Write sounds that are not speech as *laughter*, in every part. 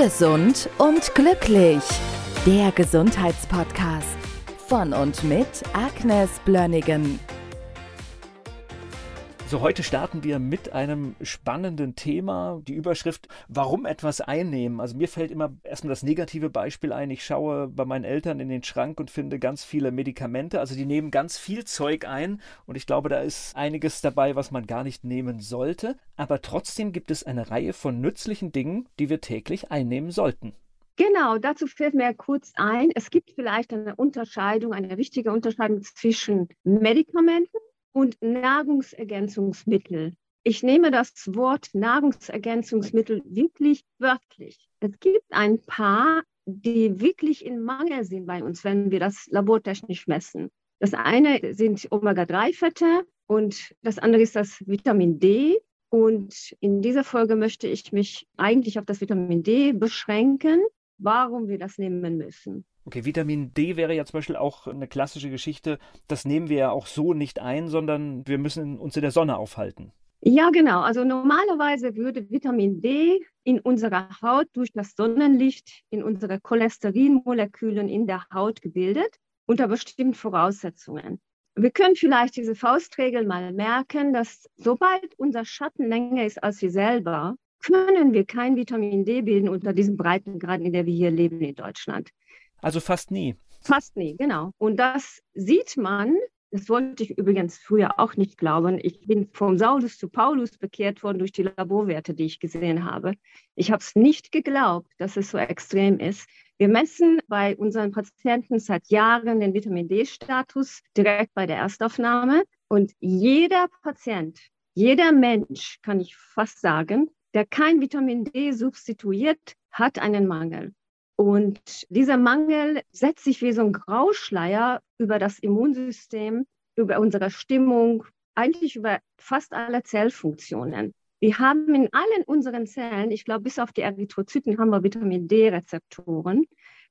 Gesund und glücklich. Der Gesundheitspodcast von und mit Agnes Blönnigan. So, heute starten wir mit einem spannenden Thema. Die Überschrift, warum etwas einnehmen. Also mir fällt immer erstmal das negative Beispiel ein. Ich schaue bei meinen Eltern in den Schrank und finde ganz viele Medikamente. Also die nehmen ganz viel Zeug ein und ich glaube, da ist einiges dabei, was man gar nicht nehmen sollte. Aber trotzdem gibt es eine Reihe von nützlichen Dingen, die wir täglich einnehmen sollten. Genau, dazu fällt mir kurz ein, es gibt vielleicht eine Unterscheidung, eine wichtige Unterscheidung zwischen Medikamenten und Nahrungsergänzungsmittel. Ich nehme das Wort Nahrungsergänzungsmittel wirklich wörtlich. Es gibt ein paar, die wirklich in Mangel sind bei uns, wenn wir das labortechnisch messen. Das eine sind Omega-3-Fette und das andere ist das Vitamin D. Und in dieser Folge möchte ich mich eigentlich auf das Vitamin D beschränken, warum wir das nehmen müssen. Okay, Vitamin D wäre ja zum Beispiel auch eine klassische Geschichte. Das nehmen wir ja auch so nicht ein, sondern wir müssen uns in der Sonne aufhalten. Ja, genau. Also normalerweise würde Vitamin D in unserer Haut durch das Sonnenlicht in unsere Cholesterinmolekülen in der Haut gebildet, unter bestimmten Voraussetzungen. Wir können vielleicht diese Faustregel mal merken, dass sobald unser Schatten länger ist als wir selber, können wir kein Vitamin D bilden unter diesen Breitengraden, in der wir hier leben in Deutschland. Also fast nie. Fast nie, genau. Und das sieht man, das wollte ich übrigens früher auch nicht glauben. Ich bin vom Saulus zu Paulus bekehrt worden durch die Laborwerte, die ich gesehen habe. Ich habe es nicht geglaubt, dass es so extrem ist. Wir messen bei unseren Patienten seit Jahren den Vitamin D-Status direkt bei der Erstaufnahme. Und jeder Patient, jeder Mensch, kann ich fast sagen, der kein Vitamin D substituiert, hat einen Mangel. Und dieser Mangel setzt sich wie so ein Grauschleier über das Immunsystem, über unsere Stimmung, eigentlich über fast alle Zellfunktionen. Wir haben in allen unseren Zellen, ich glaube, bis auf die Erythrozyten haben wir Vitamin D-Rezeptoren,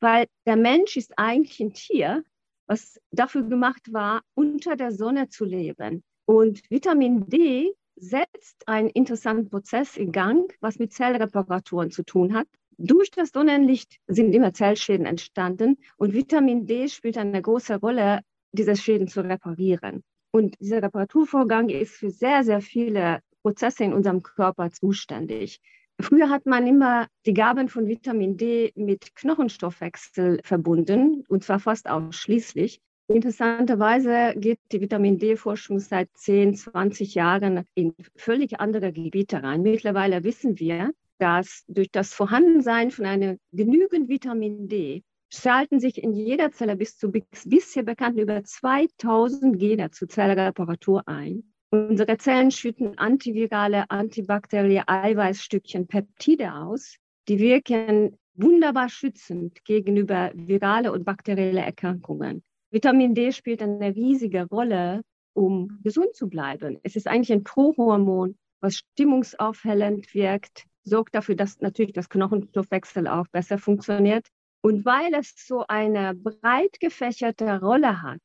weil der Mensch ist eigentlich ein Tier, was dafür gemacht war, unter der Sonne zu leben. Und Vitamin D setzt einen interessanten Prozess in Gang, was mit Zellreparaturen zu tun hat. Durch das Sonnenlicht sind immer Zellschäden entstanden und Vitamin D spielt eine große Rolle, diese Schäden zu reparieren. Und dieser Reparaturvorgang ist für sehr, sehr viele Prozesse in unserem Körper zuständig. Früher hat man immer die Gaben von Vitamin D mit Knochenstoffwechsel verbunden, und zwar fast ausschließlich. Interessanterweise geht die Vitamin D-Forschung seit 10, 20 Jahren in völlig andere Gebiete rein. Mittlerweile wissen wir, dass durch das Vorhandensein von einem genügend Vitamin D schalten sich in jeder Zelle bis zu bisher bekannten über 2000 Gene zur Zellreparatur ein. Unsere Zellen schütten antivirale, antibakterielle Eiweißstückchen Peptide aus. Die wirken wunderbar schützend gegenüber virale und bakterielle Erkrankungen. Vitamin D spielt eine riesige Rolle, um gesund zu bleiben. Es ist eigentlich ein Prohormon, was stimmungsaufhellend wirkt, sorgt dafür, dass natürlich das Knochenstoffwechsel auch besser funktioniert. Und weil es so eine breit gefächerte Rolle hat,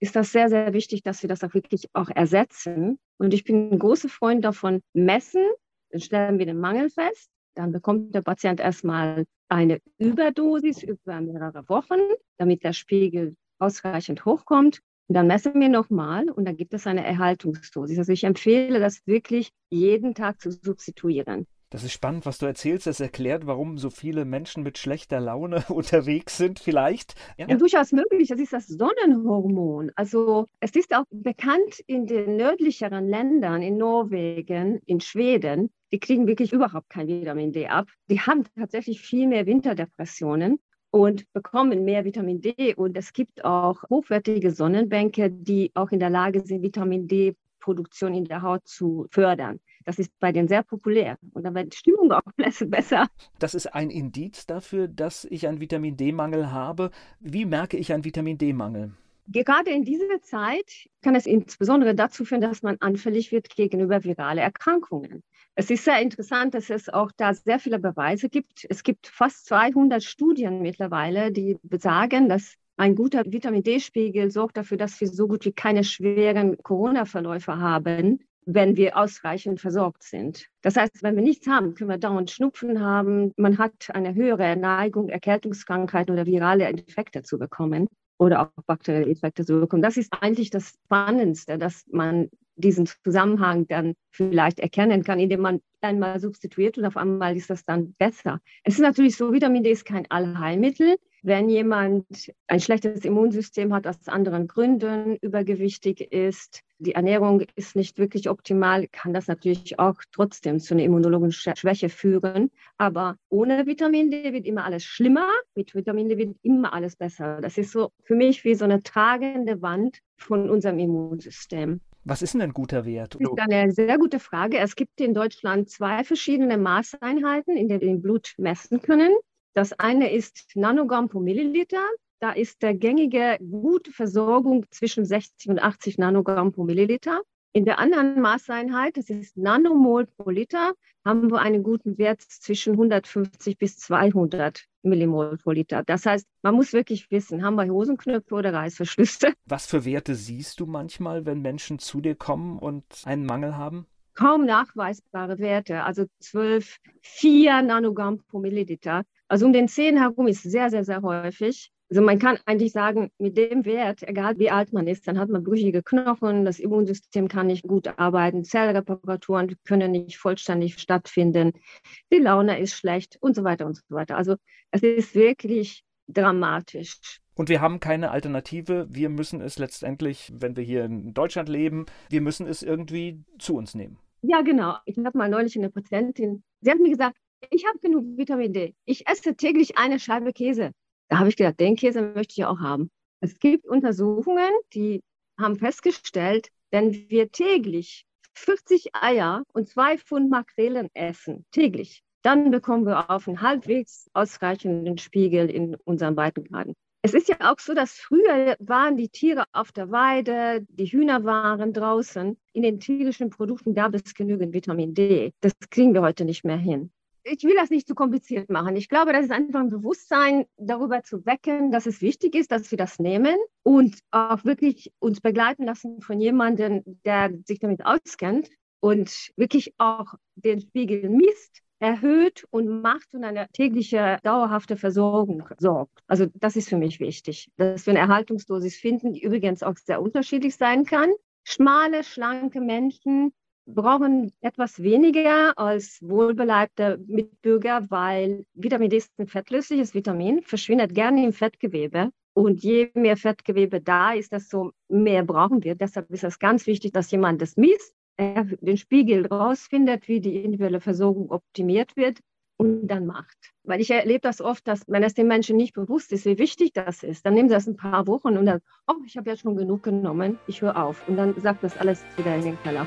ist das sehr, sehr wichtig, dass wir das auch wirklich auch ersetzen. Und ich bin ein großer Freund davon, messen, dann stellen wir den Mangel fest, dann bekommt der Patient erstmal eine Überdosis über mehrere Wochen, damit der Spiegel ausreichend hochkommt. Und dann messen wir nochmal und dann gibt es eine Erhaltungsdosis. Also ich empfehle das wirklich jeden Tag zu substituieren. Das ist spannend, was du erzählst. Das erklärt, warum so viele Menschen mit schlechter Laune *laughs* unterwegs sind, vielleicht. Ja. ja, durchaus möglich. Das ist das Sonnenhormon. Also es ist auch bekannt in den nördlicheren Ländern, in Norwegen, in Schweden, die kriegen wirklich überhaupt kein Vitamin D ab. Die haben tatsächlich viel mehr Winterdepressionen und bekommen mehr Vitamin D. Und es gibt auch hochwertige Sonnenbänke, die auch in der Lage sind, Vitamin D-Produktion in der Haut zu fördern. Das ist bei denen sehr populär und dann wird die Stimmung *laughs* auch besser. Das ist ein Indiz dafür, dass ich einen Vitamin D-Mangel habe. Wie merke ich einen Vitamin D-Mangel? Gerade in dieser Zeit kann es insbesondere dazu führen, dass man anfällig wird gegenüber virale Erkrankungen. Es ist sehr interessant, dass es auch da sehr viele Beweise gibt. Es gibt fast 200 Studien mittlerweile, die besagen, dass ein guter Vitamin D-Spiegel sorgt dafür, dass wir so gut wie keine schweren Corona-Verläufe haben wenn wir ausreichend versorgt sind. Das heißt, wenn wir nichts haben, können wir dauernd Schnupfen haben. Man hat eine höhere Neigung, Erkältungskrankheiten oder virale Infekte zu bekommen oder auch bakterielle zu bekommen. Das ist eigentlich das Spannendste, dass man diesen Zusammenhang dann vielleicht erkennen kann, indem man einmal substituiert und auf einmal ist das dann besser. Es ist natürlich so, Vitamin D ist kein Allheilmittel. Wenn jemand ein schlechtes Immunsystem hat aus anderen Gründen, übergewichtig ist, die Ernährung ist nicht wirklich optimal, kann das natürlich auch trotzdem zu einer immunologischen Schwäche führen. Aber ohne Vitamin D wird immer alles schlimmer, mit Vitamin D wird immer alles besser. Das ist so für mich wie so eine tragende Wand von unserem Immunsystem. Was ist denn ein guter Wert? Das ist eine sehr gute Frage. Es gibt in Deutschland zwei verschiedene Maßeinheiten, in denen wir den Blut messen können. Das eine ist Nanogramm pro Milliliter. Da ist der gängige gute Versorgung zwischen 60 und 80 Nanogramm pro Milliliter. In der anderen Maßeinheit, das ist Nanomol pro Liter, haben wir einen guten Wert zwischen 150 bis 200 Millimol pro Liter. Das heißt, man muss wirklich wissen, haben wir Hosenknöpfe oder Reißverschlüsse? Was für Werte siehst du manchmal, wenn Menschen zu dir kommen und einen Mangel haben? Kaum nachweisbare Werte, also 12, 4 Nanogramm pro Milliliter. Also um den Zehen herum ist sehr, sehr, sehr häufig. Also man kann eigentlich sagen, mit dem Wert, egal wie alt man ist, dann hat man brüchige Knochen, das Immunsystem kann nicht gut arbeiten, Zellreparaturen können nicht vollständig stattfinden, die Laune ist schlecht und so weiter und so weiter. Also es ist wirklich dramatisch. Und wir haben keine Alternative. Wir müssen es letztendlich, wenn wir hier in Deutschland leben, wir müssen es irgendwie zu uns nehmen. Ja, genau. Ich habe mal neulich eine Patientin, sie hat mir gesagt, ich habe genug Vitamin D. Ich esse täglich eine Scheibe Käse. Da habe ich gedacht, den Käse möchte ich auch haben. Es gibt Untersuchungen, die haben festgestellt, wenn wir täglich 40 Eier und zwei Pfund Makrelen essen, täglich, dann bekommen wir auf einen halbwegs ausreichenden Spiegel in unserem Breitengraden. Es ist ja auch so, dass früher waren die Tiere auf der Weide, die Hühner waren draußen. In den tierischen Produkten gab es genügend Vitamin D. Das kriegen wir heute nicht mehr hin ich will das nicht zu kompliziert machen. Ich glaube, das ist einfach ein Bewusstsein darüber zu wecken, dass es wichtig ist, dass wir das nehmen und auch wirklich uns begleiten lassen von jemandem, der sich damit auskennt und wirklich auch den Spiegel misst, erhöht und macht und eine tägliche dauerhafte Versorgung sorgt. Also das ist für mich wichtig, dass wir eine Erhaltungsdosis finden, die übrigens auch sehr unterschiedlich sein kann. Schmale, schlanke Menschen brauchen etwas weniger als wohlbeleibte Mitbürger, weil Vitamin D ist ein fettlösliches Vitamin, verschwindet gerne im Fettgewebe. Und je mehr Fettgewebe da ist, desto mehr brauchen wir. Deshalb ist es ganz wichtig, dass jemand das misst, den Spiegel rausfindet, wie die individuelle Versorgung optimiert wird und dann macht. Weil ich erlebe das oft, dass wenn es den Menschen nicht bewusst ist, wie wichtig das ist, dann nehmen sie das ein paar Wochen und dann, oh, ich habe ja schon genug genommen, ich höre auf. Und dann sagt das alles wieder in den Keller.